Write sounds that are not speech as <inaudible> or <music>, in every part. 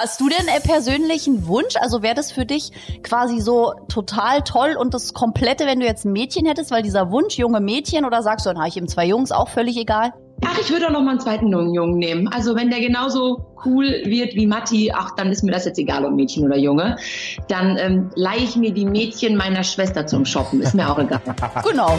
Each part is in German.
Hast du denn äh, persönlich einen Wunsch? Also wäre das für dich quasi so total toll und das Komplette, wenn du jetzt ein Mädchen hättest, weil dieser Wunsch, junge Mädchen, oder sagst du, dann habe ich eben zwei Jungs, auch völlig egal? Ach, ich würde auch noch mal einen zweiten Jungen nehmen. Also wenn der genauso cool wird wie Matti, ach, dann ist mir das jetzt egal, ob Mädchen oder Junge. Dann ähm, leihe ich mir die Mädchen meiner Schwester zum Shoppen. Ist mir auch egal. genau.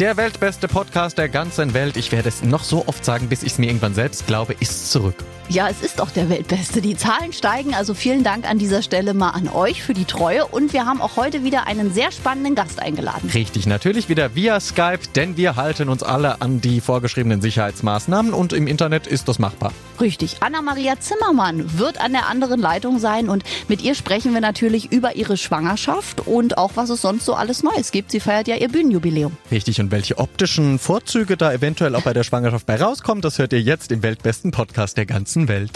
Der weltbeste Podcast der ganzen Welt, ich werde es noch so oft sagen, bis ich es mir irgendwann selbst glaube, ist zurück. Ja, es ist doch der Weltbeste. Die Zahlen steigen, also vielen Dank an dieser Stelle mal an euch für die Treue. Und wir haben auch heute wieder einen sehr spannenden Gast eingeladen. Richtig, natürlich wieder via Skype, denn wir halten uns alle an die vorgeschriebenen Sicherheitsmaßnahmen und im Internet ist das machbar. Richtig. Anna-Maria Zimmermann wird an der anderen Leitung sein und mit ihr sprechen wir natürlich über ihre Schwangerschaft und auch was es sonst so alles Neues gibt. Sie feiert ja ihr Bühnenjubiläum. Richtig, und welche optischen Vorzüge da eventuell auch bei der Schwangerschaft bei rauskommen, das hört ihr jetzt im weltbesten Podcast der ganzen ganzen Welt.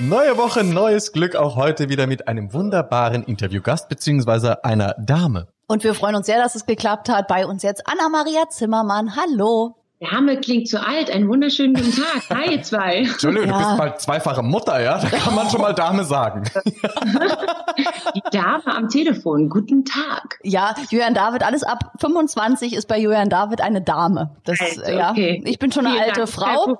Neue Woche, neues Glück, auch heute wieder mit einem wunderbaren Interviewgast beziehungsweise einer Dame. Und wir freuen uns sehr, dass es geklappt hat. Bei uns jetzt Anna-Maria Zimmermann. Hallo. Dame klingt zu alt. Einen wunderschönen guten Tag. Hi, ihr zwei. <laughs> Entschuldigung, ja. du bist bald zweifache Mutter, ja? Da kann man schon mal Dame sagen. Die Dame am Telefon. Guten Tag. Ja, Julian David, alles ab 25 ist bei Julian David eine Dame. Das, also, ja. Ich bin schon eine Vielen alte Dank. Frau.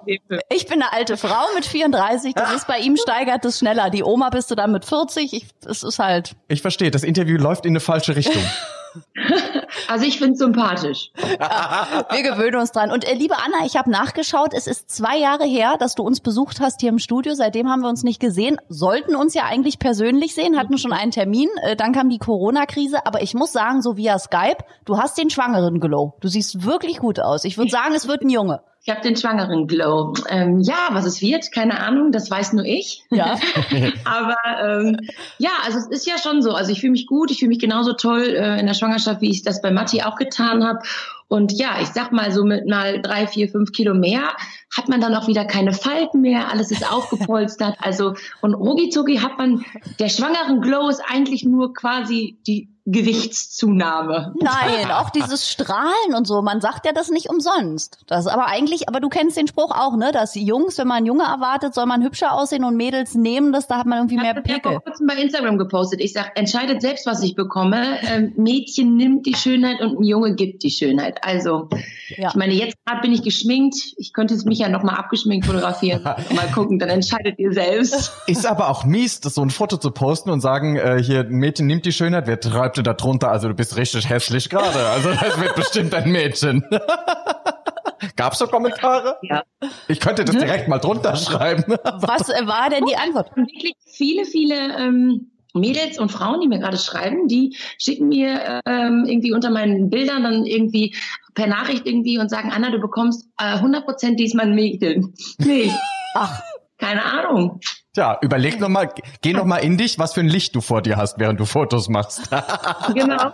Ich bin eine alte Frau mit 34. Das ist bei ihm steigert es schneller. Die Oma bist du dann mit 40. es ist halt. Ich verstehe. Das Interview läuft in eine falsche Richtung. <laughs> Also ich finde es sympathisch. Ja, <laughs> wir gewöhnen uns dran. Und äh, liebe Anna, ich habe nachgeschaut, es ist zwei Jahre her, dass du uns besucht hast hier im Studio. Seitdem haben wir uns nicht gesehen. Sollten uns ja eigentlich persönlich sehen, hatten schon einen Termin. Äh, dann kam die Corona-Krise. Aber ich muss sagen, so via Skype, du hast den schwangeren Glow. Du siehst wirklich gut aus. Ich würde <laughs> sagen, es wird ein Junge. Ich habe den schwangeren Glow. Ähm, ja, was es wird, keine Ahnung, das weiß nur ich. Ja. <laughs> Aber ähm, ja, also es ist ja schon so. Also ich fühle mich gut, ich fühle mich genauso toll äh, in der Schwangerschaft, wie ich das bei Matti auch getan habe. Und ja, ich sag mal so mit mal drei, vier, fünf Kilo mehr hat man dann auch wieder keine Falten mehr, alles ist aufgepolstert. Also und rucki hat man der schwangeren Glow ist eigentlich nur quasi die Gewichtszunahme. Nein, <laughs> auch dieses Strahlen und so. Man sagt ja das nicht umsonst. Das ist aber eigentlich, aber du kennst den Spruch auch, ne? Dass Jungs, wenn man Junge erwartet, soll man hübscher aussehen und Mädels nehmen das, da hat man irgendwie mehr Pickel. Ich habe vor kurzem bei Instagram gepostet. Ich sag, entscheidet selbst, was ich bekomme. Ähm, Mädchen nimmt die Schönheit und ein Junge gibt die Schönheit. Also, ja. ich meine, jetzt gerade bin ich geschminkt. Ich könnte mich ja noch mal abgeschminkt fotografieren. <laughs> mal gucken, dann entscheidet ihr selbst. Ist aber auch mies, das so ein Foto zu posten und sagen, äh, hier, ein Mädchen nimmt die Schönheit, wer treibt schreibt da drunter, also du bist richtig hässlich gerade. Also das wird bestimmt ein Mädchen. <laughs> Gab's so Kommentare? Ja. Ich könnte das direkt mal drunter schreiben. <laughs> Was war denn die Antwort? Wirklich viele, viele ähm, Mädels und Frauen, die mir gerade schreiben, die schicken mir ähm, irgendwie unter meinen Bildern dann irgendwie per Nachricht irgendwie und sagen, Anna, du bekommst äh, 100% diesmal ein Mädchen. Nee. Ach, keine Ahnung. Tja, überleg noch mal, geh noch mal in dich, was für ein Licht du vor dir hast, während du Fotos machst. <laughs> genau.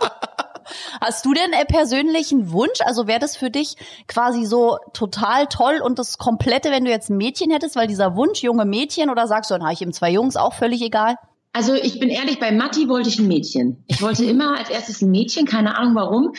Hast du denn äh, persönlichen Wunsch? Also wäre das für dich quasi so total toll und das Komplette, wenn du jetzt ein Mädchen hättest, weil dieser Wunsch, junge Mädchen, oder sagst du, dann habe ich eben zwei Jungs, auch völlig egal? Also ich bin ehrlich, bei Matti wollte ich ein Mädchen. Ich wollte immer als erstes ein Mädchen, keine Ahnung warum.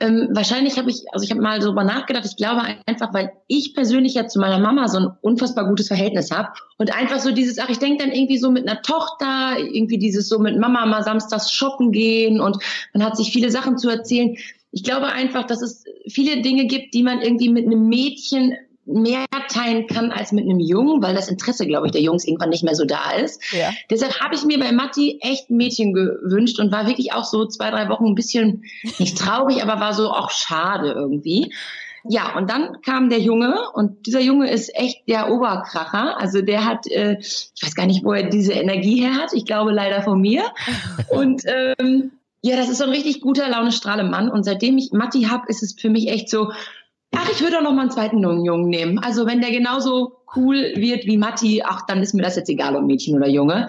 Ähm, wahrscheinlich habe ich, also ich habe mal darüber nachgedacht, ich glaube einfach, weil ich persönlich ja zu meiner Mama so ein unfassbar gutes Verhältnis habe und einfach so dieses, ach, ich denke dann irgendwie so mit einer Tochter, irgendwie dieses so mit Mama mal samstags shoppen gehen und man hat sich viele Sachen zu erzählen. Ich glaube einfach, dass es viele Dinge gibt, die man irgendwie mit einem Mädchen mehr teilen kann als mit einem Jungen, weil das Interesse, glaube ich, der Jungs irgendwann nicht mehr so da ist. Ja. Deshalb habe ich mir bei Matti echt ein Mädchen gewünscht und war wirklich auch so zwei, drei Wochen ein bisschen, nicht traurig, aber war so auch schade irgendwie. Ja, und dann kam der Junge und dieser Junge ist echt der Oberkracher. Also der hat, äh, ich weiß gar nicht, wo er diese Energie her hat. Ich glaube leider von mir. Und ähm, ja, das ist so ein richtig guter Laune Mann. Und seitdem ich Matti hab, ist es für mich echt so, Ach, ich würde auch noch mal einen zweiten Jungen nehmen. Also wenn der genauso cool wird wie Matti, ach, dann ist mir das jetzt egal, ob Mädchen oder Junge.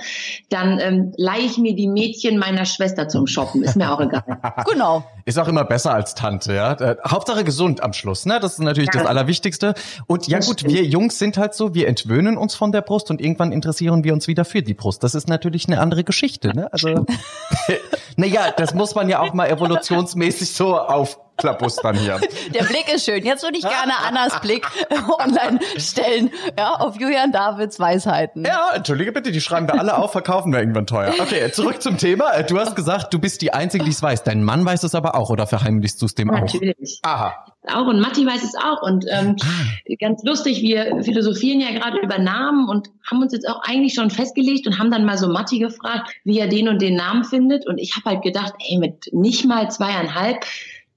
Dann ähm, leihe ich mir die Mädchen meiner Schwester zum Shoppen. Ist mir auch egal. <laughs> genau. Ist auch immer besser als Tante, ja. Äh, Hauptsache gesund am Schluss, ne? Das ist natürlich ja. das Allerwichtigste. Und ja das gut, stimmt. wir Jungs sind halt so, wir entwöhnen uns von der Brust und irgendwann interessieren wir uns wieder für die Brust. Das ist natürlich eine andere Geschichte, ne? Also <laughs> <laughs> Naja, das muss man ja auch mal evolutionsmäßig so aufklapustern hier. Der Blick ist schön. Jetzt würde ich gerne Annas Blick online stellen, ja, auf Julian Davids Weisheiten. Ja, entschuldige bitte, die schreiben wir alle auf, verkaufen wir irgendwann teuer. Okay, zurück zum Thema. Du hast gesagt, du bist die Einzige, die es weiß. Dein Mann weiß es aber auch oder verheimlichst du es dem auch? Natürlich. Aha. Auch und Matti weiß es auch. Und ähm, ganz lustig, wir philosophieren ja gerade über Namen und haben uns jetzt auch eigentlich schon festgelegt und haben dann mal so Matti gefragt, wie er den und den Namen findet. Und ich habe halt gedacht, ey, mit nicht mal zweieinhalb,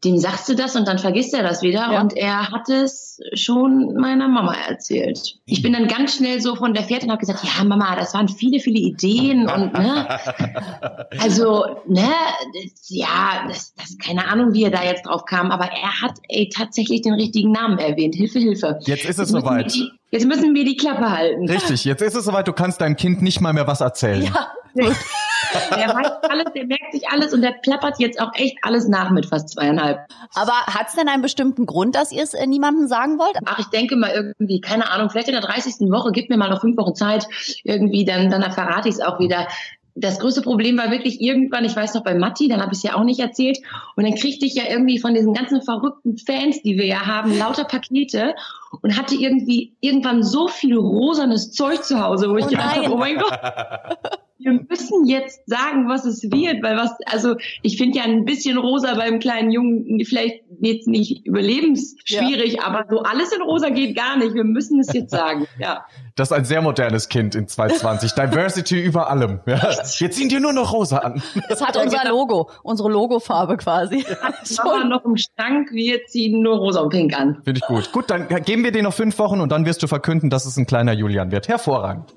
dem sagst du das und dann vergisst er das wieder. Ja. Und er hat es schon meiner Mama erzählt. Ich bin dann ganz schnell so von der Fährte und habe gesagt, ja Mama, das waren viele, viele Ideen und ne, <laughs> also ne, das, ja, das, das keine Ahnung, wie er da jetzt drauf kam, aber er hat ey tatsächlich den richtigen Namen erwähnt. Hilfe, Hilfe. Jetzt ist es soweit. die- Jetzt müssen wir die Klappe halten. Richtig, jetzt ist es soweit, du kannst deinem Kind nicht mal mehr was erzählen. <laughs> Der weiß alles, der merkt sich alles und der plappert jetzt auch echt alles nach mit fast zweieinhalb. Aber hat es denn einen bestimmten Grund, dass ihr es äh, niemandem sagen wollt? Ach, ich denke mal irgendwie, keine Ahnung, vielleicht in der 30. Woche, gib mir mal noch fünf Wochen Zeit, irgendwie, dann, dann verrate ich es auch wieder. Das größte Problem war wirklich irgendwann, ich weiß noch bei Matti, dann habe ich es ja auch nicht erzählt. Und dann kriegte ich ja irgendwie von diesen ganzen verrückten Fans, die wir ja haben, lauter Pakete und hatte irgendwie irgendwann so viel rosanes Zeug zu Hause, wo ich Oh gedacht nein. habe, oh mein Gott, <laughs> wir müssen jetzt sagen, was es wird, weil was, also ich finde ja ein bisschen rosa beim kleinen Jungen vielleicht jetzt nicht überlebensschwierig, aber so alles in rosa geht gar nicht. Wir müssen es jetzt sagen, ja. <laughs> Das ist ein sehr modernes Kind in 2020. <laughs> Diversity über allem. Ja. Jetzt ziehen dir nur noch rosa an. Es hat unser Logo, unsere Logofarbe quasi. <laughs> Mama noch im Schrank, wir ziehen nur rosa und pink an. Finde ich gut. Gut, dann geben wir dir noch fünf Wochen und dann wirst du verkünden, dass es ein kleiner Julian wird. Hervorragend.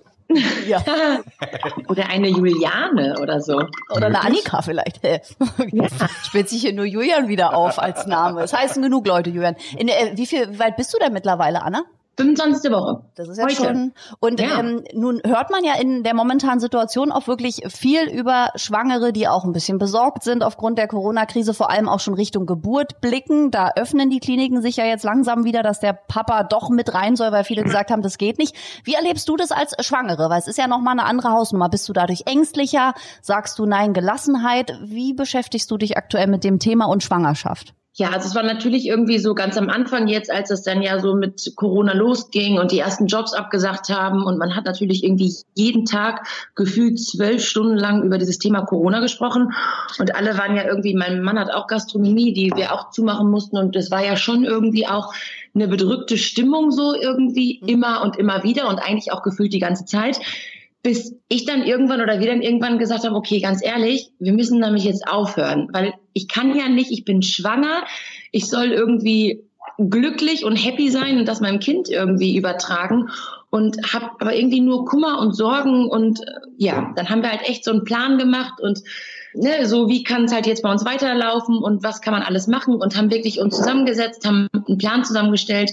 Ja. <laughs> Oder eine Juliane oder so. Oder eine Annika vielleicht. <laughs> Spielt sich hier nur Julian wieder auf als Name. Es heißen genug Leute Julian. In, äh, wie viel wie weit bist du denn mittlerweile, Anna? 25. Woche. Das ist ja Heute. schon. Und Ja. ähm, nun hört man ja in der momentanen Situation auch wirklich viel über Schwangere, die auch ein bisschen besorgt sind aufgrund der Corona-Krise, vor allem auch schon Richtung Geburt blicken. Da öffnen die Kliniken sich ja jetzt langsam wieder, dass der Papa doch mit rein soll, weil viele gesagt haben, das geht nicht. Wie erlebst du das als Schwangere? Weil es ist ja nochmal eine andere Hausnummer. Bist du dadurch ängstlicher? Sagst du nein, Gelassenheit? Wie beschäftigst du dich aktuell mit dem Thema und Schwangerschaft? Ja, also es war natürlich irgendwie so ganz am Anfang jetzt, als es dann ja so mit Corona losging und die ersten Jobs abgesagt haben und man hat natürlich irgendwie jeden Tag gefühlt zwölf Stunden lang über dieses Thema Corona gesprochen und alle waren ja irgendwie, mein Mann hat auch Gastronomie, die wir auch zumachen mussten und das war ja schon irgendwie auch eine bedrückte Stimmung so irgendwie immer und immer wieder und eigentlich auch gefühlt die ganze Zeit. Bis ich dann irgendwann oder wir dann irgendwann gesagt haben, okay, ganz ehrlich, wir müssen nämlich jetzt aufhören, weil ich kann ja nicht, ich bin schwanger, ich soll irgendwie glücklich und happy sein und das meinem Kind irgendwie übertragen und habe aber irgendwie nur Kummer und Sorgen und äh, ja, dann haben wir halt echt so einen Plan gemacht und ne, so wie kann es halt jetzt bei uns weiterlaufen und was kann man alles machen und haben wirklich uns zusammengesetzt, haben einen Plan zusammengestellt,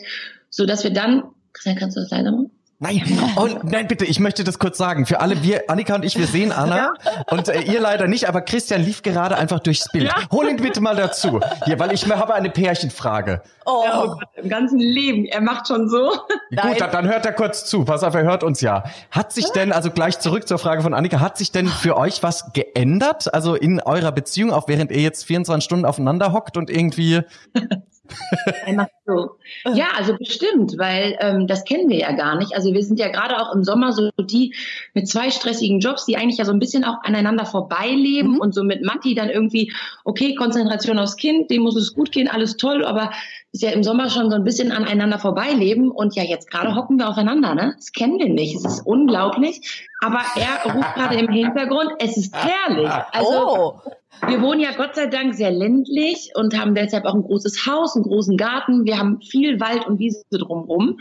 so dass wir dann, Christian, kannst du das leiser machen? Nein, oh, nein, bitte, ich möchte das kurz sagen. Für alle, wir, Annika und ich, wir sehen Anna und äh, ihr leider nicht, aber Christian lief gerade einfach durchs Bild. Hol ihn bitte mal dazu. Hier, weil ich habe eine Pärchenfrage. Oh, Oh Gott, im ganzen Leben, er macht schon so. Gut, dann, dann hört er kurz zu. Pass auf, er hört uns ja. Hat sich denn, also gleich zurück zur Frage von Annika, hat sich denn für euch was geändert? Also in eurer Beziehung, auch während ihr jetzt 24 Stunden aufeinander hockt und irgendwie, <laughs> <laughs> Macht so. Ja, also bestimmt, weil ähm, das kennen wir ja gar nicht. Also wir sind ja gerade auch im Sommer so die mit zwei stressigen Jobs, die eigentlich ja so ein bisschen auch aneinander vorbeileben Mhm. und so mit Matti dann irgendwie, okay, Konzentration aufs Kind, dem muss es gut gehen, alles toll, aber ist ja im Sommer schon so ein bisschen aneinander vorbeileben und ja, jetzt gerade hocken wir aufeinander, ne? Das kennen wir nicht. Es ist unglaublich. Aber er ruft gerade im Hintergrund, es ist herrlich. Also oh. Wir wohnen ja Gott sei Dank sehr ländlich und haben deshalb auch ein großes Haus, einen großen Garten. Wir haben viel Wald und Wiese drumherum.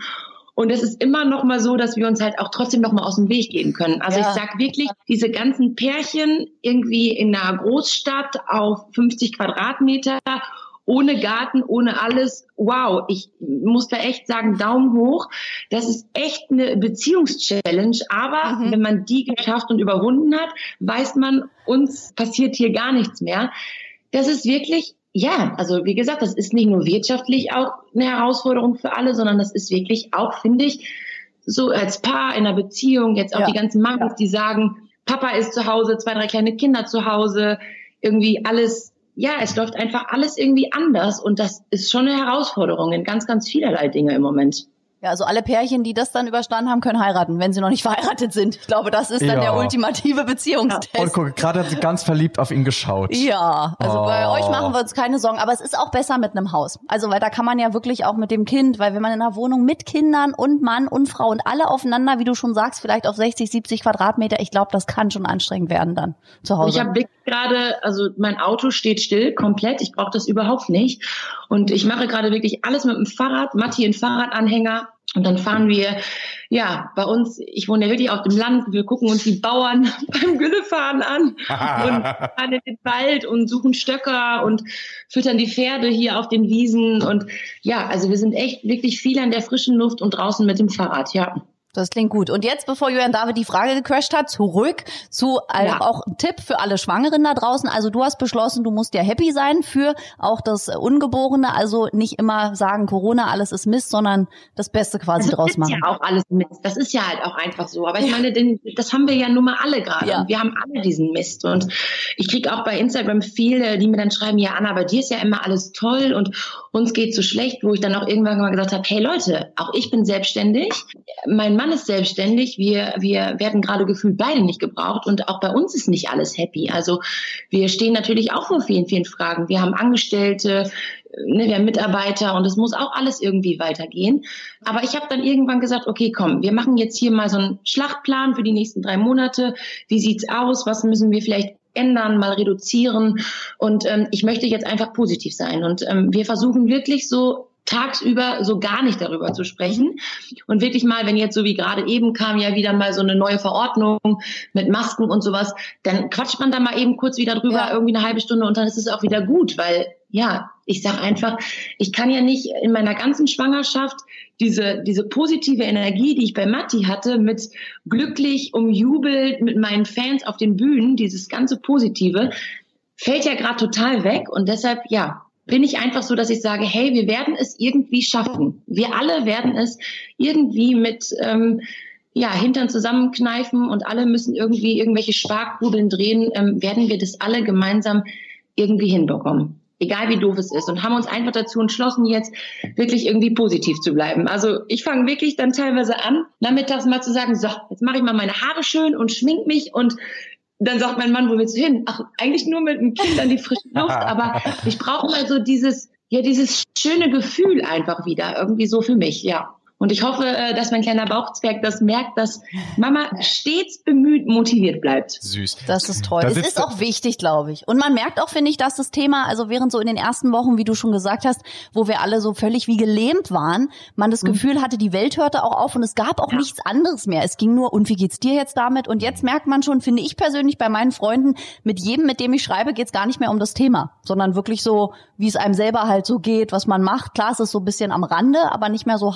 Und es ist immer noch mal so, dass wir uns halt auch trotzdem noch mal aus dem Weg gehen können. Also Ja. ich sag wirklich, diese ganzen Pärchen irgendwie in einer Großstadt auf 50 Quadratmeter, ohne Garten, ohne alles. Wow, ich muss da echt sagen, Daumen hoch. Das ist echt eine Beziehungschallenge. Aber Mhm. wenn man die geschafft und überwunden hat, weiß man, uns passiert hier gar nichts mehr. Das ist wirklich, ja, also wie gesagt, das ist nicht nur wirtschaftlich auch eine Herausforderung für alle, sondern das ist wirklich auch, finde ich, so als Paar in einer Beziehung, jetzt auch Ja. die ganzen Mamas, die sagen, Papa ist zu Hause, zwei, drei kleine Kinder zu Hause. irgendwie alles, ja, es läuft einfach alles irgendwie anders und das ist schon eine Herausforderung in ganz, ganz vielerlei Dinge im Moment. Ja, also alle Pärchen, die das dann überstanden haben, können heiraten, wenn sie noch nicht <laughs> verheiratet sind. Ich glaube, das ist dann Ja. der ultimative Beziehungstest. Und guck, gerade hat sie ganz verliebt auf ihn geschaut. Ja, also bei Oh. euch machen wir uns keine Sorgen, aber es ist auch besser mit einem Haus. Also weil da kann man ja wirklich auch mit dem Kind, weil wenn man in einer Wohnung mit Kindern und Mann und Frau und alle aufeinander, wie du schon sagst, vielleicht auf 60, 70 Quadratmeter, ich glaube, das kann schon anstrengend werden dann zu Hause. ich habe wirklich gerade, also mein Auto steht still, komplett. Ich brauche das überhaupt nicht. Und ich mache gerade wirklich alles mit dem Fahrrad, Matti in Fahrradanhänger. Und dann fahren wir, ja, bei uns, ich wohne ja wirklich auf dem Land, wir gucken uns die Bauern <laughs> beim Güllefahren an und <laughs> fahren in den Wald und suchen Stöcker und füttern die Pferde hier auf den Wiesen. Und ja, also wir sind echt wirklich viel an der frischen Luft und draußen mit dem Fahrrad, ja. Das klingt gut. Und jetzt, bevor Julian David die Frage gecrashed hat, zurück zu äh, Ja. auch Tipp für alle Schwangeren da draußen. Also du hast beschlossen, du musst ja happy sein für auch das Ungeborene. Also nicht immer sagen, Corona, alles ist Mist, sondern das Beste quasi das draus ist machen. ja auch alles Mist. Das ist ja halt auch einfach so. Aber ich meine, denn, das haben wir ja nun mal alle gerade. Ja. Wir haben alle diesen Mist. Und ich kriege auch bei Instagram viele, die mir dann schreiben, ja Anna, bei dir ist ja immer alles toll und uns geht so schlecht, wo ich dann auch irgendwann mal gesagt habe, hey Leute, auch ich bin selbstständig, mein Mann ist selbstständig, wir, wir werden gerade gefühlt beide nicht gebraucht und auch bei uns ist nicht alles happy. Also wir stehen natürlich auch vor vielen, vielen Fragen. Wir haben Angestellte, ne, wir haben Mitarbeiter und es muss auch alles irgendwie weitergehen. Aber ich habe dann irgendwann gesagt, okay, komm, wir machen jetzt hier mal so einen Schlachtplan für die nächsten drei Monate. Wie sieht's aus? Was müssen wir vielleicht ändern, mal reduzieren? Und ähm, ich möchte jetzt einfach positiv sein. Und ähm, wir versuchen wirklich so tagsüber so gar nicht darüber zu sprechen und wirklich mal, wenn jetzt so wie gerade eben kam ja wieder mal so eine neue Verordnung mit Masken und sowas, dann quatscht man da mal eben kurz wieder drüber, Ja. irgendwie eine halbe Stunde und dann ist es auch wieder gut, weil ja, ich sag einfach, ich kann ja nicht in meiner ganzen Schwangerschaft diese, diese positive Energie, die ich bei Matti hatte, mit glücklich, umjubelt, mit meinen Fans auf den Bühnen, dieses ganze Positive, fällt ja gerade total weg und deshalb, ja, bin ich einfach so, dass ich sage, hey, wir werden es irgendwie schaffen. Wir alle werden es irgendwie mit ähm, ja, Hintern zusammenkneifen und alle müssen irgendwie irgendwelche Sparkugeln drehen, ähm, werden wir das alle gemeinsam irgendwie hinbekommen. Egal wie doof es ist. Und haben uns einfach dazu entschlossen, jetzt wirklich irgendwie positiv zu bleiben. Also ich fange wirklich dann teilweise an, nachmittags mal zu sagen, so, jetzt mache ich mal meine Haare schön und schmink mich und dann sagt mein Mann, wo willst du hin? Ach, eigentlich nur mit dem Kind an die frische Luft, <laughs> aber ich brauche mal so dieses, ja, dieses schöne Gefühl einfach wieder, irgendwie so für mich, ja. Und ich hoffe, äh, dass mein kleiner Bauchzwerg das merkt, dass Mama stets bemüht, motiviert bleibt. Süß. Das ist toll. Da es ist auch wichtig, glaube ich. Und man merkt auch, finde ich, dass das Thema, also während so in den ersten Wochen, wie du schon gesagt hast, wo wir alle so völlig wie gelähmt waren, man das Gefühl hatte, die Welt hörte auch auf und es gab auch Mhm. Ja. nichts anderes mehr. Es ging nur, und wie geht's dir jetzt damit? Und jetzt merkt man schon, finde ich persönlich bei meinen Freunden, mit jedem, mit dem ich schreibe, geht's gar nicht mehr um das Thema, sondern wirklich so, wie es einem selber halt so geht, was man macht. Klar, es ist so ein bisschen am Rande, aber nicht mehr so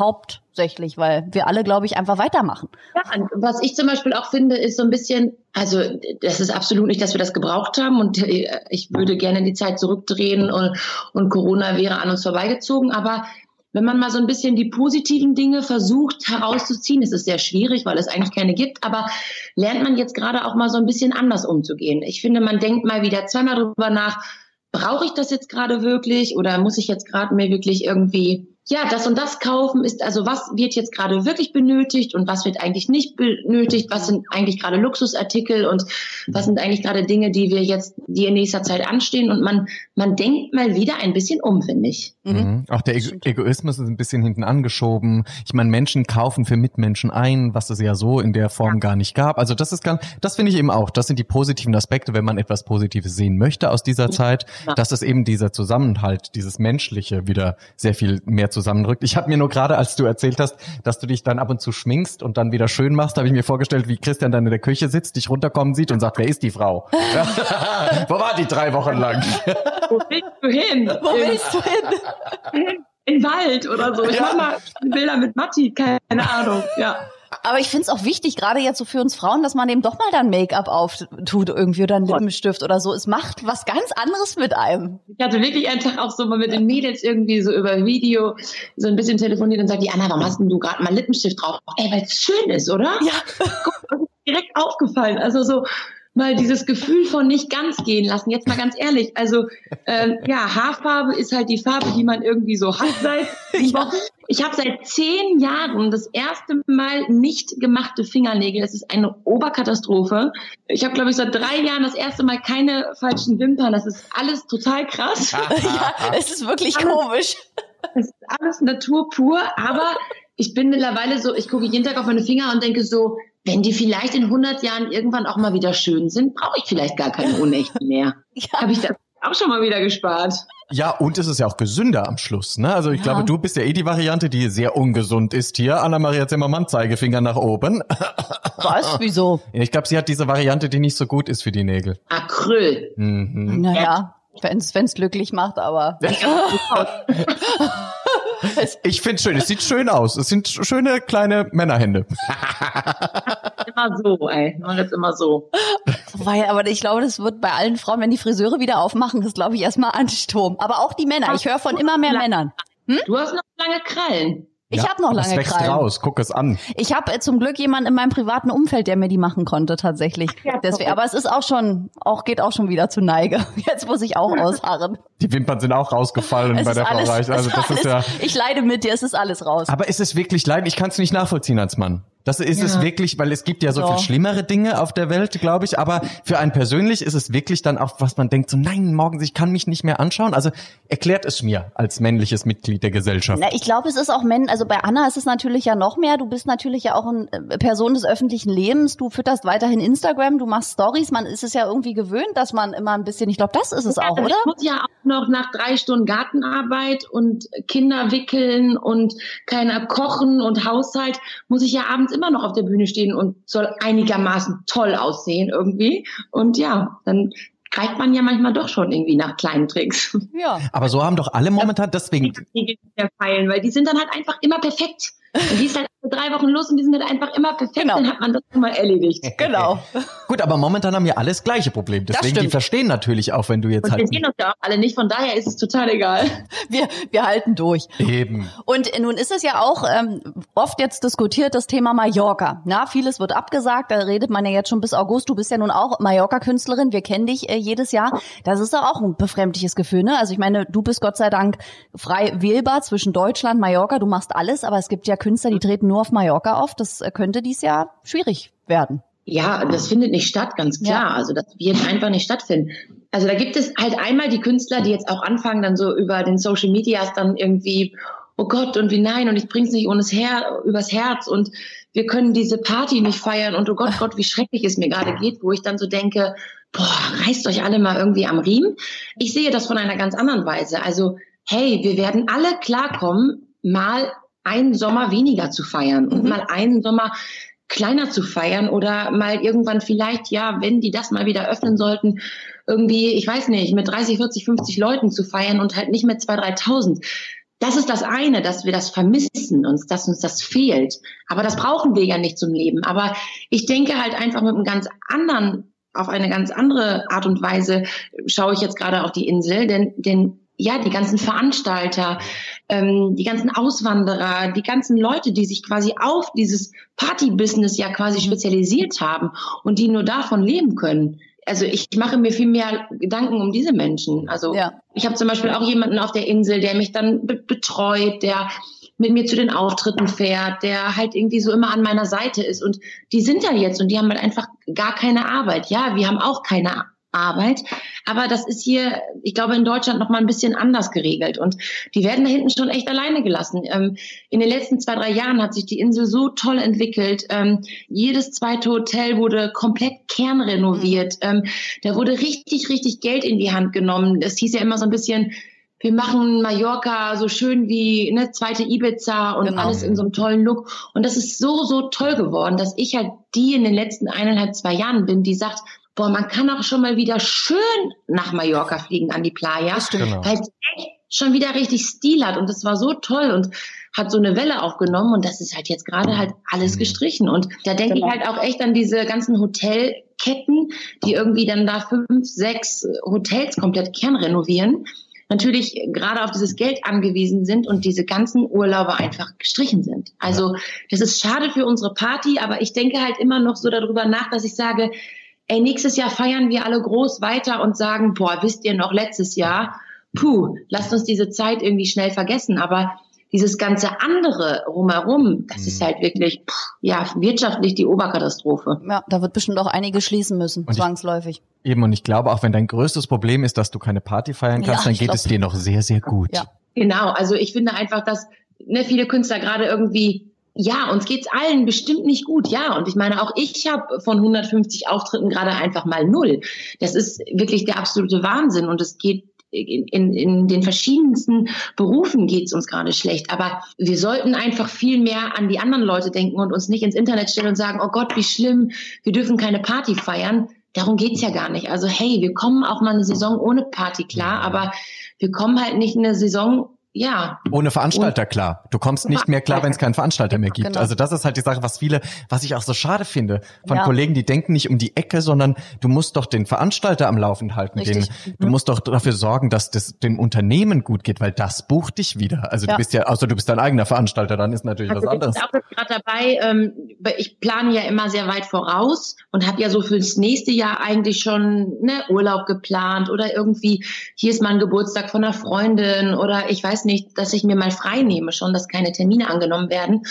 hauptsächlich, weil wir alle, glaube ich, einfach weitermachen. Ja, und was ich zum Beispiel auch finde, ist so ein bisschen, also das ist absolut nicht, dass wir das gebraucht haben und äh, ich würde gerne die Zeit zurückdrehen und, und Corona wäre an uns vorbeigezogen, aber wenn man mal so ein bisschen die positiven Dinge versucht herauszuziehen, es ist sehr schwierig, weil es eigentlich keine gibt, aber lernt man jetzt gerade auch mal so ein bisschen anders umzugehen. Ich finde, man denkt mal wieder zweimal drüber nach, brauche ich das jetzt gerade wirklich oder muss ich jetzt gerade mir wirklich irgendwie ja, das und das kaufen ist, also was wird jetzt gerade wirklich benötigt und was wird eigentlich nicht benötigt, was sind eigentlich gerade Luxusartikel und was sind eigentlich gerade Dinge, die wir jetzt, die in nächster Zeit anstehen und man, man denkt mal wieder ein bisschen um, finde ich. Mhm. Auch der Ego Egoismus ist ein bisschen hinten angeschoben. Ich meine, Menschen kaufen für Mitmenschen ein, was es ja so in der Form gar nicht gab. Also das ist ganz, das finde ich eben auch. Das sind die positiven Aspekte, wenn man etwas Positives sehen möchte aus dieser Zeit, Ja. dass es eben dieser Zusammenhalt, dieses Menschliche wieder sehr viel mehr zusammendrückt. Ich habe mir nur gerade, als du erzählt hast, dass du dich dann ab und zu schminkst und dann wieder schön machst, habe ich mir vorgestellt, wie Christian dann in der Küche sitzt, dich runterkommen sieht und sagt, wer ist die Frau? <laughs> <laughs> Wo war die drei Wochen lang? <laughs> Wo willst du hin? Wo willst du hin? In den Wald oder so. Ich Ja. mach mal Bilder mit Matti, keine Ahnung. Ja. Aber ich finde es auch wichtig, gerade jetzt so für uns Frauen, dass man eben doch mal dann Make-up auftut irgendwie oder einen Lippenstift oder so. Es macht was ganz anderes mit einem. Ich hatte wirklich einen Tag auch so mal mit den Mädels irgendwie so über Video so ein bisschen telefoniert und sagt die Anna, warum hast denn du gerade mal Lippenstift drauf? Ey, weil es schön ist, oder? Ja. Guck, das ist direkt aufgefallen. Also so, mal dieses Gefühl von nicht ganz gehen lassen. Jetzt mal ganz ehrlich. Also ähm, ja, Haarfarbe ist halt die Farbe, die man irgendwie so hat seit <laughs> ja. Ich habe seit zehn Jahren das erste Mal nicht gemachte Fingernägel. Das ist eine Oberkatastrophe. Ich habe, glaube ich, seit drei Jahren das erste Mal keine falschen Wimpern. Das ist alles total krass. <laughs> ja, es ist wirklich komisch. Es ist alles Natur pur, aber ich bin mittlerweile so, ich gucke jeden Tag auf meine Finger und denke so, wenn die vielleicht in 100 Jahren irgendwann auch mal wieder schön sind, brauche ich vielleicht gar keine unechten mehr. <laughs> ja. Habe ich das auch schon mal wieder gespart. Ja, und es ist ja auch gesünder am Schluss, ne? Also ich ja. glaube, du bist ja eh die Variante, die sehr ungesund ist hier. Anna-Maria Zimmermann, Zeigefinger nach oben. <laughs> Was? Wieso? Ich glaube, sie hat diese Variante, die nicht so gut ist für die Nägel. Acryl. Mhm. Naja, wenn's, wenn's glücklich macht, aber. <laughs> <laughs> ich finde schön, es sieht schön aus. Es sind schöne kleine Männerhände. <laughs> immer so, ey. Man jetzt immer so. Weil, aber ich glaube, das wird bei allen Frauen, wenn die Friseure wieder aufmachen, ist glaube ich erstmal Ansturm. Aber auch die Männer. Ich höre von immer mehr Männern. Hm? Du hast noch lange Krallen. Ich ja, habe noch lange es wächst Krallen. raus, guck es an. Ich habe äh, zum Glück jemanden in meinem privaten Umfeld, der mir die machen konnte tatsächlich. Ja, Deswegen, aber es ist auch schon, auch geht auch schon wieder zu Neige. <laughs> Jetzt muss ich auch ausharren. Die Wimpern sind auch rausgefallen bei der alles, Frau Reich. Also <laughs> das alles, ist ja. Ich leide mit dir, es ist alles raus. Aber ist es wirklich leid? Ich kann es nicht nachvollziehen als Mann. Das ist ja. es wirklich, weil es gibt ja so ja. viel schlimmere Dinge auf der Welt, glaube ich. Aber für einen persönlich ist es wirklich dann auch, was man denkt, so nein, morgen ich kann mich nicht mehr anschauen. Also erklärt es mir als männliches Mitglied der Gesellschaft. Na, ich glaube, es ist auch Männ, also bei Anna ist es natürlich ja noch mehr. Du bist natürlich ja auch eine äh, Person des öffentlichen Lebens. Du fütterst weiterhin Instagram, du machst Stories. Man ist es ja irgendwie gewöhnt, dass man immer ein bisschen, ich glaube, das ist es ja, auch, oder? Ich muss ja auch noch nach drei Stunden Gartenarbeit und Kinder wickeln und keiner kochen und Haushalt, muss ich ja abends immer noch auf der Bühne stehen und soll einigermaßen toll aussehen irgendwie. Und ja, dann greift man ja manchmal doch schon irgendwie nach kleinen Tricks. Ja. Aber so haben doch alle momentan deswegen. Weil die sind dann halt einfach immer perfekt. Und die ist halt drei Wochen los und die sind halt einfach immer perfekt, genau. dann hat man das schon mal erledigt. <laughs> Genau. <laughs> Gut, aber momentan haben wir alles gleiche Problem. Deswegen, die verstehen natürlich auch, wenn du jetzt und halt. Wir sehen uns ja auch alle nicht, von daher ist es total egal. <laughs> Wir, wir halten durch. Eben. Und nun ist es ja auch ähm, oft jetzt diskutiert, das Thema Mallorca. Na, vieles wird abgesagt, da redet man ja jetzt schon bis August. Du bist ja nun auch Mallorca-Künstlerin, wir kennen dich äh, jedes Jahr. Das ist doch auch ein befremdliches Gefühl, ne? Also ich meine, du bist Gott sei Dank frei wählbar zwischen Deutschland, Mallorca, du machst alles, aber es gibt ja Künstler, die treten nur auf Mallorca auf. Das äh, könnte dies Jahr schwierig werden. Ja, das findet nicht statt, ganz klar. Ja. Also das wird einfach nicht stattfinden. Also da gibt es halt einmal die Künstler, die jetzt auch anfangen, dann so über den Social Medias dann irgendwie, oh Gott und wie nein und ich bring's nicht ohne Her übers Herz und wir können diese Party nicht feiern und oh Gott, Gott, wie schrecklich es mir gerade geht, wo ich dann so denke, boah, reißt euch alle mal irgendwie am Riemen. Ich sehe das von einer ganz anderen Weise. Also, hey, wir werden alle klarkommen, mal einen Sommer weniger zu feiern und mhm. mal einen Sommer kleiner zu feiern oder mal irgendwann vielleicht, ja, wenn die das mal wieder öffnen sollten, irgendwie, ich weiß nicht, mit 30, 40, 50 Leuten zu feiern und halt nicht mit 2.000, 3.000. Das ist das eine, dass wir das vermissen und dass uns das fehlt. Aber das brauchen wir ja nicht zum Leben. Aber ich denke halt einfach mit einem ganz anderen, auf eine ganz andere Art und Weise schaue ich jetzt gerade auf die Insel, denn, denn ja, die ganzen Veranstalter, ähm, die ganzen Auswanderer, die ganzen Leute, die sich quasi auf dieses Party-Business ja quasi spezialisiert haben und die nur davon leben können. Also ich mache mir viel mehr Gedanken um diese Menschen. Also ja. ich habe zum Beispiel auch jemanden auf der Insel, der mich dann be betreut, der mit mir zu den Auftritten fährt, der halt irgendwie so immer an meiner Seite ist. Und die sind da jetzt und die haben halt einfach gar keine Arbeit. Ja, wir haben auch keine Arbeit. Aber das ist hier, ich glaube, in Deutschland noch mal ein bisschen anders geregelt. Und die werden da hinten schon echt alleine gelassen. Ähm, in den letzten zwei, drei Jahren hat sich die Insel so toll entwickelt. Ähm, jedes zweite Hotel wurde komplett kernrenoviert. Mhm. Ähm, da wurde richtig, richtig Geld in die Hand genommen. Das hieß ja immer so ein bisschen, wir machen Mallorca so schön wie ne, zweite Ibiza und genau. alles in so einem tollen Look. Und das ist so, so toll geworden, dass ich halt die in den letzten eineinhalb, zwei Jahren bin, die sagt, boah, man kann auch schon mal wieder schön nach Mallorca fliegen an die Playa, genau. weil es echt schon wieder richtig Stil hat und das war so toll und hat so eine Welle aufgenommen und das ist halt jetzt gerade halt alles mhm. gestrichen und da denke genau. ich halt auch echt an diese ganzen Hotelketten, die irgendwie dann da fünf, sechs Hotels komplett kernrenovieren natürlich gerade auf dieses Geld angewiesen sind und diese ganzen Urlaube einfach gestrichen sind. Also das ist schade für unsere Party, aber ich denke halt immer noch so darüber nach, dass ich sage, ey, nächstes Jahr feiern wir alle groß weiter und sagen, boah, wisst ihr noch letztes Jahr, puh, lasst uns diese Zeit irgendwie schnell vergessen. Aber dieses ganze andere rumherum, das mhm. ist halt wirklich, pff, ja, wirtschaftlich die Oberkatastrophe. Ja, da wird bestimmt auch einige schließen müssen, und zwangsläufig. Ich, eben, und ich glaube, auch wenn dein größtes Problem ist, dass du keine Party feiern kannst, ja, dann geht glaub, es dir noch sehr, sehr gut. Ja. Genau, also ich finde einfach, dass ne, viele Künstler gerade irgendwie ja, uns geht's allen bestimmt nicht gut, ja. Und ich meine, auch ich habe von 150 Auftritten gerade einfach mal null. Das ist wirklich der absolute Wahnsinn und es geht in, in, in den verschiedensten Berufen geht's uns gerade schlecht. Aber wir sollten einfach viel mehr an die anderen Leute denken und uns nicht ins Internet stellen und sagen, oh Gott, wie schlimm, wir dürfen keine Party feiern. Darum geht's ja gar nicht. Also hey, wir kommen auch mal eine Saison ohne Party klar, aber wir kommen halt nicht in eine Saison ja. Ohne Veranstalter und klar. Du kommst nicht mehr klar, wenn es keinen Veranstalter mehr gibt. Genau. Also das ist halt die Sache, was viele, was ich auch so schade finde von ja. Kollegen, die denken nicht um die Ecke, sondern du musst doch den Veranstalter am Laufen halten. Den, mhm. Du musst doch dafür sorgen, dass das dem Unternehmen gut geht, weil das bucht dich wieder. Also ja. du bist ja, außer du bist dein eigener Veranstalter, dann ist natürlich also was anderes. Ich bin auch gerade dabei. Ähm, ich plane ja immer sehr weit voraus und habe ja so fürs nächste Jahr eigentlich schon ne, Urlaub geplant oder irgendwie hier ist mein Geburtstag von einer Freundin oder ich weiß nicht, dass ich mir mal frei nehme schon, dass keine Termine angenommen werden.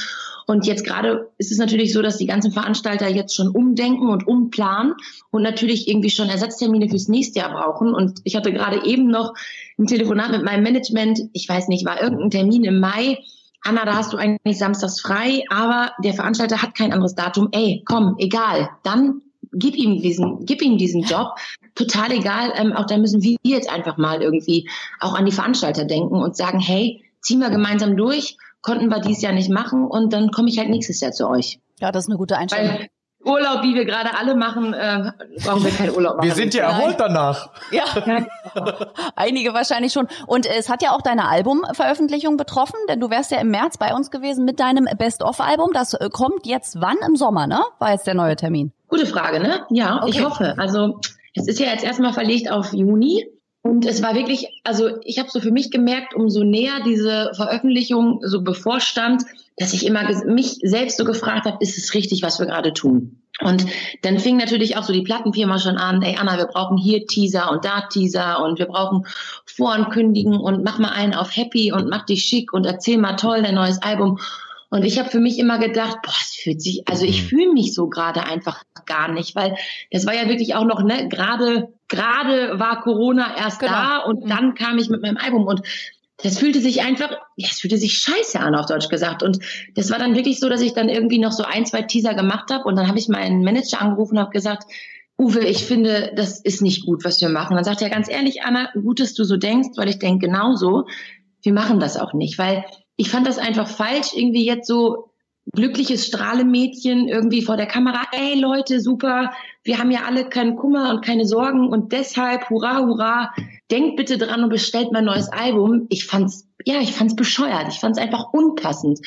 Und jetzt gerade ist es natürlich so, dass die ganzen Veranstalter jetzt schon umdenken und umplanen und natürlich irgendwie schon Ersatztermine fürs nächste Jahr brauchen. Und ich hatte gerade eben noch ein Telefonat mit meinem Management. Ich weiß nicht, war irgendein Termin im Mai. Anna, da hast du eigentlich samstags frei, aber der Veranstalter hat kein anderes Datum. Ey, komm, egal. Dann gib ihm diesen, gib ihm diesen Job. Total egal. Ähm, auch da müssen wir jetzt einfach mal irgendwie auch an die Veranstalter denken und sagen, hey, ziehen wir gemeinsam durch. Konnten wir dies Jahr nicht machen und dann komme ich halt nächstes Jahr zu euch. Ja, das ist eine gute Einstellung. Weil Urlaub, wie wir gerade alle machen, äh, brauchen wir keinen Urlaub machen. Wir sind ja erholt danach. Ja, <laughs> einige wahrscheinlich schon. Und es hat ja auch deine Albumveröffentlichung betroffen, denn du wärst ja im März bei uns gewesen mit deinem Best-of-Album. Das äh, kommt jetzt wann im Sommer, ne? War jetzt der neue Termin. Gute Frage, ne? Ja, okay. ich hoffe. Also es ist ja jetzt erstmal verlegt auf Juni. Und es war wirklich, also ich habe so für mich gemerkt, umso näher diese Veröffentlichung so bevorstand, dass ich immer mich selbst so gefragt habe, ist es richtig, was wir gerade tun? Und dann fing natürlich auch so die Plattenfirma schon an, ey Anna, wir brauchen hier Teaser und da Teaser und wir brauchen Vorankündigen und mach mal einen auf Happy und mach dich schick und erzähl mal toll dein neues Album. Und ich habe für mich immer gedacht, boah, es fühlt sich, also ich mhm. fühle mich so gerade einfach gar nicht, weil das war ja wirklich auch noch, ne, gerade, gerade war Corona erst genau. da und mhm. dann kam ich mit meinem Album und das fühlte sich einfach, ja, es fühlte sich scheiße an, auf Deutsch gesagt. Und das war dann wirklich so, dass ich dann irgendwie noch so ein, zwei Teaser gemacht habe und dann habe ich meinen Manager angerufen und habe gesagt, Uwe, ich finde, das ist nicht gut, was wir machen. Dann sagt er ganz ehrlich, Anna, gut, dass du so denkst, weil ich denke genauso. Wir machen das auch nicht, weil ich fand das einfach falsch, irgendwie jetzt so glückliches Strahlemädchen irgendwie vor der Kamera. Ey Leute, super, wir haben ja alle keinen Kummer und keine Sorgen und deshalb, hurra, hurra, denkt bitte dran und bestellt mein neues Album. Ich fand's, ja, ich fand's bescheuert. Ich fand's einfach unpassend.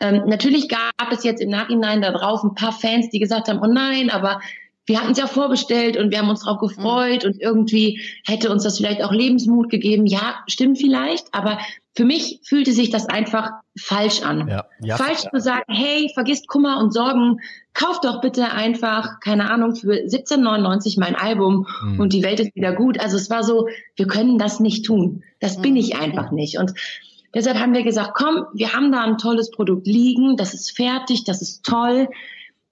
Ähm, natürlich gab es jetzt im Nachhinein da drauf ein paar Fans, die gesagt haben, oh nein, aber wir hatten es ja vorbestellt und wir haben uns darauf gefreut mhm. und irgendwie hätte uns das vielleicht auch Lebensmut gegeben. Ja, stimmt vielleicht, aber für mich fühlte sich das einfach falsch an. Ja, ja, falsch ja. zu sagen, hey, vergisst Kummer und Sorgen, kauf doch bitte einfach, keine Ahnung, für 17,99 mein Album mhm. und die Welt ist wieder gut. Also es war so, wir können das nicht tun. Das mhm. bin ich einfach nicht. Und deshalb haben wir gesagt, komm, wir haben da ein tolles Produkt liegen, das ist fertig, das ist toll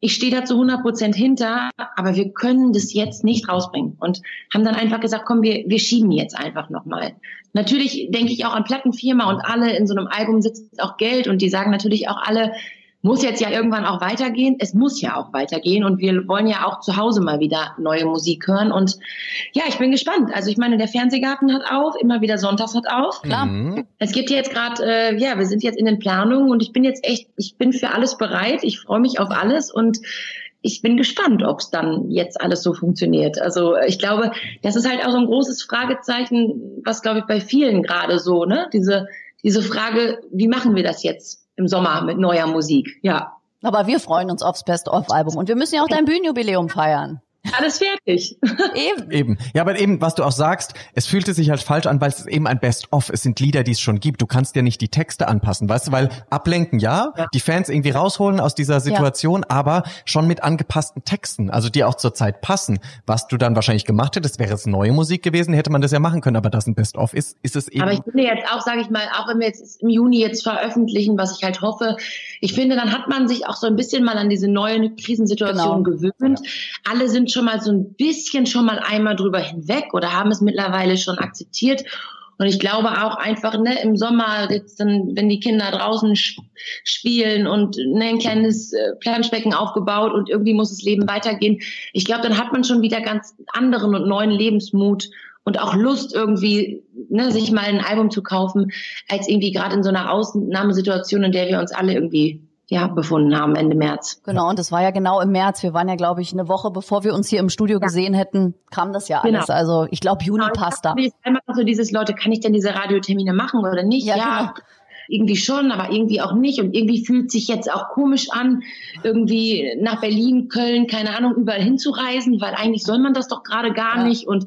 ich stehe da zu 100 Prozent hinter, aber wir können das jetzt nicht rausbringen und haben dann einfach gesagt, komm, wir, wir schieben jetzt einfach nochmal. Natürlich denke ich auch an Plattenfirma und alle in so einem Album sitzt auch Geld und die sagen natürlich auch alle, muss jetzt ja irgendwann auch weitergehen. Es muss ja auch weitergehen und wir wollen ja auch zu Hause mal wieder neue Musik hören. Und ja, ich bin gespannt. Also ich meine, der Fernsehgarten hat auf, immer wieder Sonntags hat auf. Klar. Mhm. Es gibt jetzt gerade, äh, ja, wir sind jetzt in den Planungen und ich bin jetzt echt, ich bin für alles bereit. Ich freue mich auf alles und ich bin gespannt, ob es dann jetzt alles so funktioniert. Also ich glaube, das ist halt auch so ein großes Fragezeichen, was glaube ich bei vielen gerade so, ne? Diese, diese Frage, wie machen wir das jetzt? Im Sommer mit neuer Musik, ja. Aber wir freuen uns aufs Best-of-Album und wir müssen ja auch dein Bühnenjubiläum feiern. Alles fertig. Eben. Eben. Ja, aber eben, was du auch sagst, es fühlte sich halt falsch an, weil es ist eben ein Best-of. Es sind Lieder, die es schon gibt. Du kannst ja nicht die Texte anpassen, weißt du, weil ablenken ja, Ja. die Fans irgendwie rausholen aus dieser Situation, aber schon mit angepassten Texten, also die auch zur Zeit passen. Was du dann wahrscheinlich gemacht hättest, wäre es neue Musik gewesen, hätte man das ja machen können, aber das ein Best-of ist, ist es eben. Aber ich finde jetzt auch, sage ich mal, auch wenn wir jetzt im Juni jetzt veröffentlichen, was ich halt hoffe, ich finde, dann hat man sich auch so ein bisschen mal an diese neue Krisensituation Genau. gewöhnt. Alle sind schon mal so ein bisschen schon mal einmal drüber hinweg oder haben es mittlerweile schon akzeptiert. Und ich glaube auch einfach, ne, im Sommer, jetzt dann, wenn die Kinder draußen sp- spielen und ne, ein kleines äh, Planschbecken aufgebaut und irgendwie muss das Leben weitergehen. Ich glaube, dann hat man schon wieder ganz anderen und neuen Lebensmut und auch Lust irgendwie, ne, sich mal ein Album zu kaufen, als irgendwie gerade in so einer Ausnahmesituation, in der wir uns alle irgendwie ja befunden haben Ende März. Genau, und das war ja genau im März. Wir waren ja, glaube ich, eine Woche, bevor wir uns hier im Studio gesehen hätten, kam das ja Genau. alles. Also ich glaube, Juni Genau, passt da. einmal so dieses Leute, kann ich denn diese Radiotermine machen oder nicht? Ja, Ja, genau. irgendwie schon, aber irgendwie auch nicht. Und irgendwie fühlt sich jetzt auch komisch an, irgendwie nach Berlin, Köln, keine Ahnung, überall hinzureisen, weil eigentlich soll man das doch gerade gar Ja. nicht. Und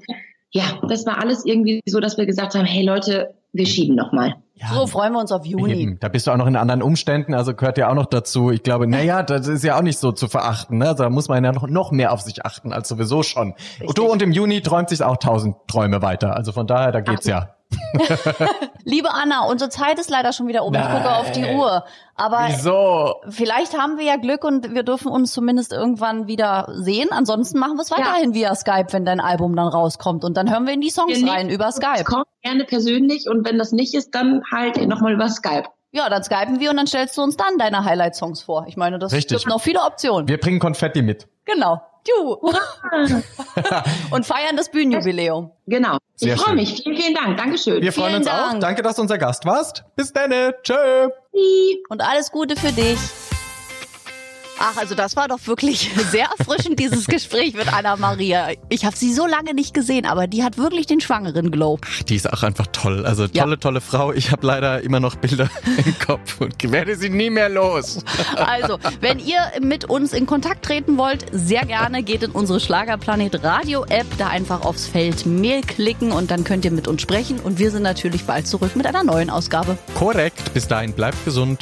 ja, das war alles irgendwie so, dass wir gesagt haben, hey Leute, wir schieben noch mal. ja, So freuen wir uns auf Juni. Eben. Da bist du auch noch in anderen Umständen, also gehört ja auch noch dazu. Ich glaube, naja, das ist ja auch nicht so zu verachten. Ne? Also da muss man ja noch, noch mehr auf sich achten als sowieso schon. Richtig. Du und im Juni träumt sich auch tausend Träume weiter. Also von daher, da geht's ja. <laughs> Liebe Anna, unsere Zeit ist leider schon wieder um. Ich gucke auf die Uhr. Aber Wieso? vielleicht haben wir ja Glück und wir dürfen uns zumindest irgendwann wieder sehen. Ansonsten machen wir es weiterhin via Skype, wenn dein Album dann rauskommt. Und dann hören wir in die Songs rein über Skype. Kommt gerne persönlich und wenn das nicht ist, dann halt nochmal über Skype. Ja, dann skypen wir und dann stellst du uns dann deine Highlight-Songs vor. Ich meine, das Richtig. gibt noch viele Optionen. Wir bringen Konfetti mit. Genau. Du. <laughs> und feiern das Bühnenjubiläum. Genau. Sehr ich freue mich. Vielen, vielen Dank. Dankeschön. Wir freuen Vielen uns auch. Dank. Danke, dass du unser Gast warst. Bis dann. Tschö. Und alles Gute für dich. Ach, also das war doch wirklich <laughs> sehr erfrischend, dieses Gespräch mit Anna Maria. Ich habe sie so lange nicht gesehen, aber die hat wirklich den schwangeren Glow. Die ist auch einfach toll. Also Ja. tolle, tolle Frau. Ich habe leider immer noch Bilder <laughs> im Kopf und werde sie nie mehr los. Also, wenn ihr mit uns in Kontakt treten wollt, sehr gerne geht in unsere Schlagerplanet Radio App, da einfach aufs Feld Mail klicken und dann könnt ihr mit uns sprechen und wir sind natürlich bald zurück mit einer neuen Ausgabe. Korrekt. Bis dahin bleibt gesund.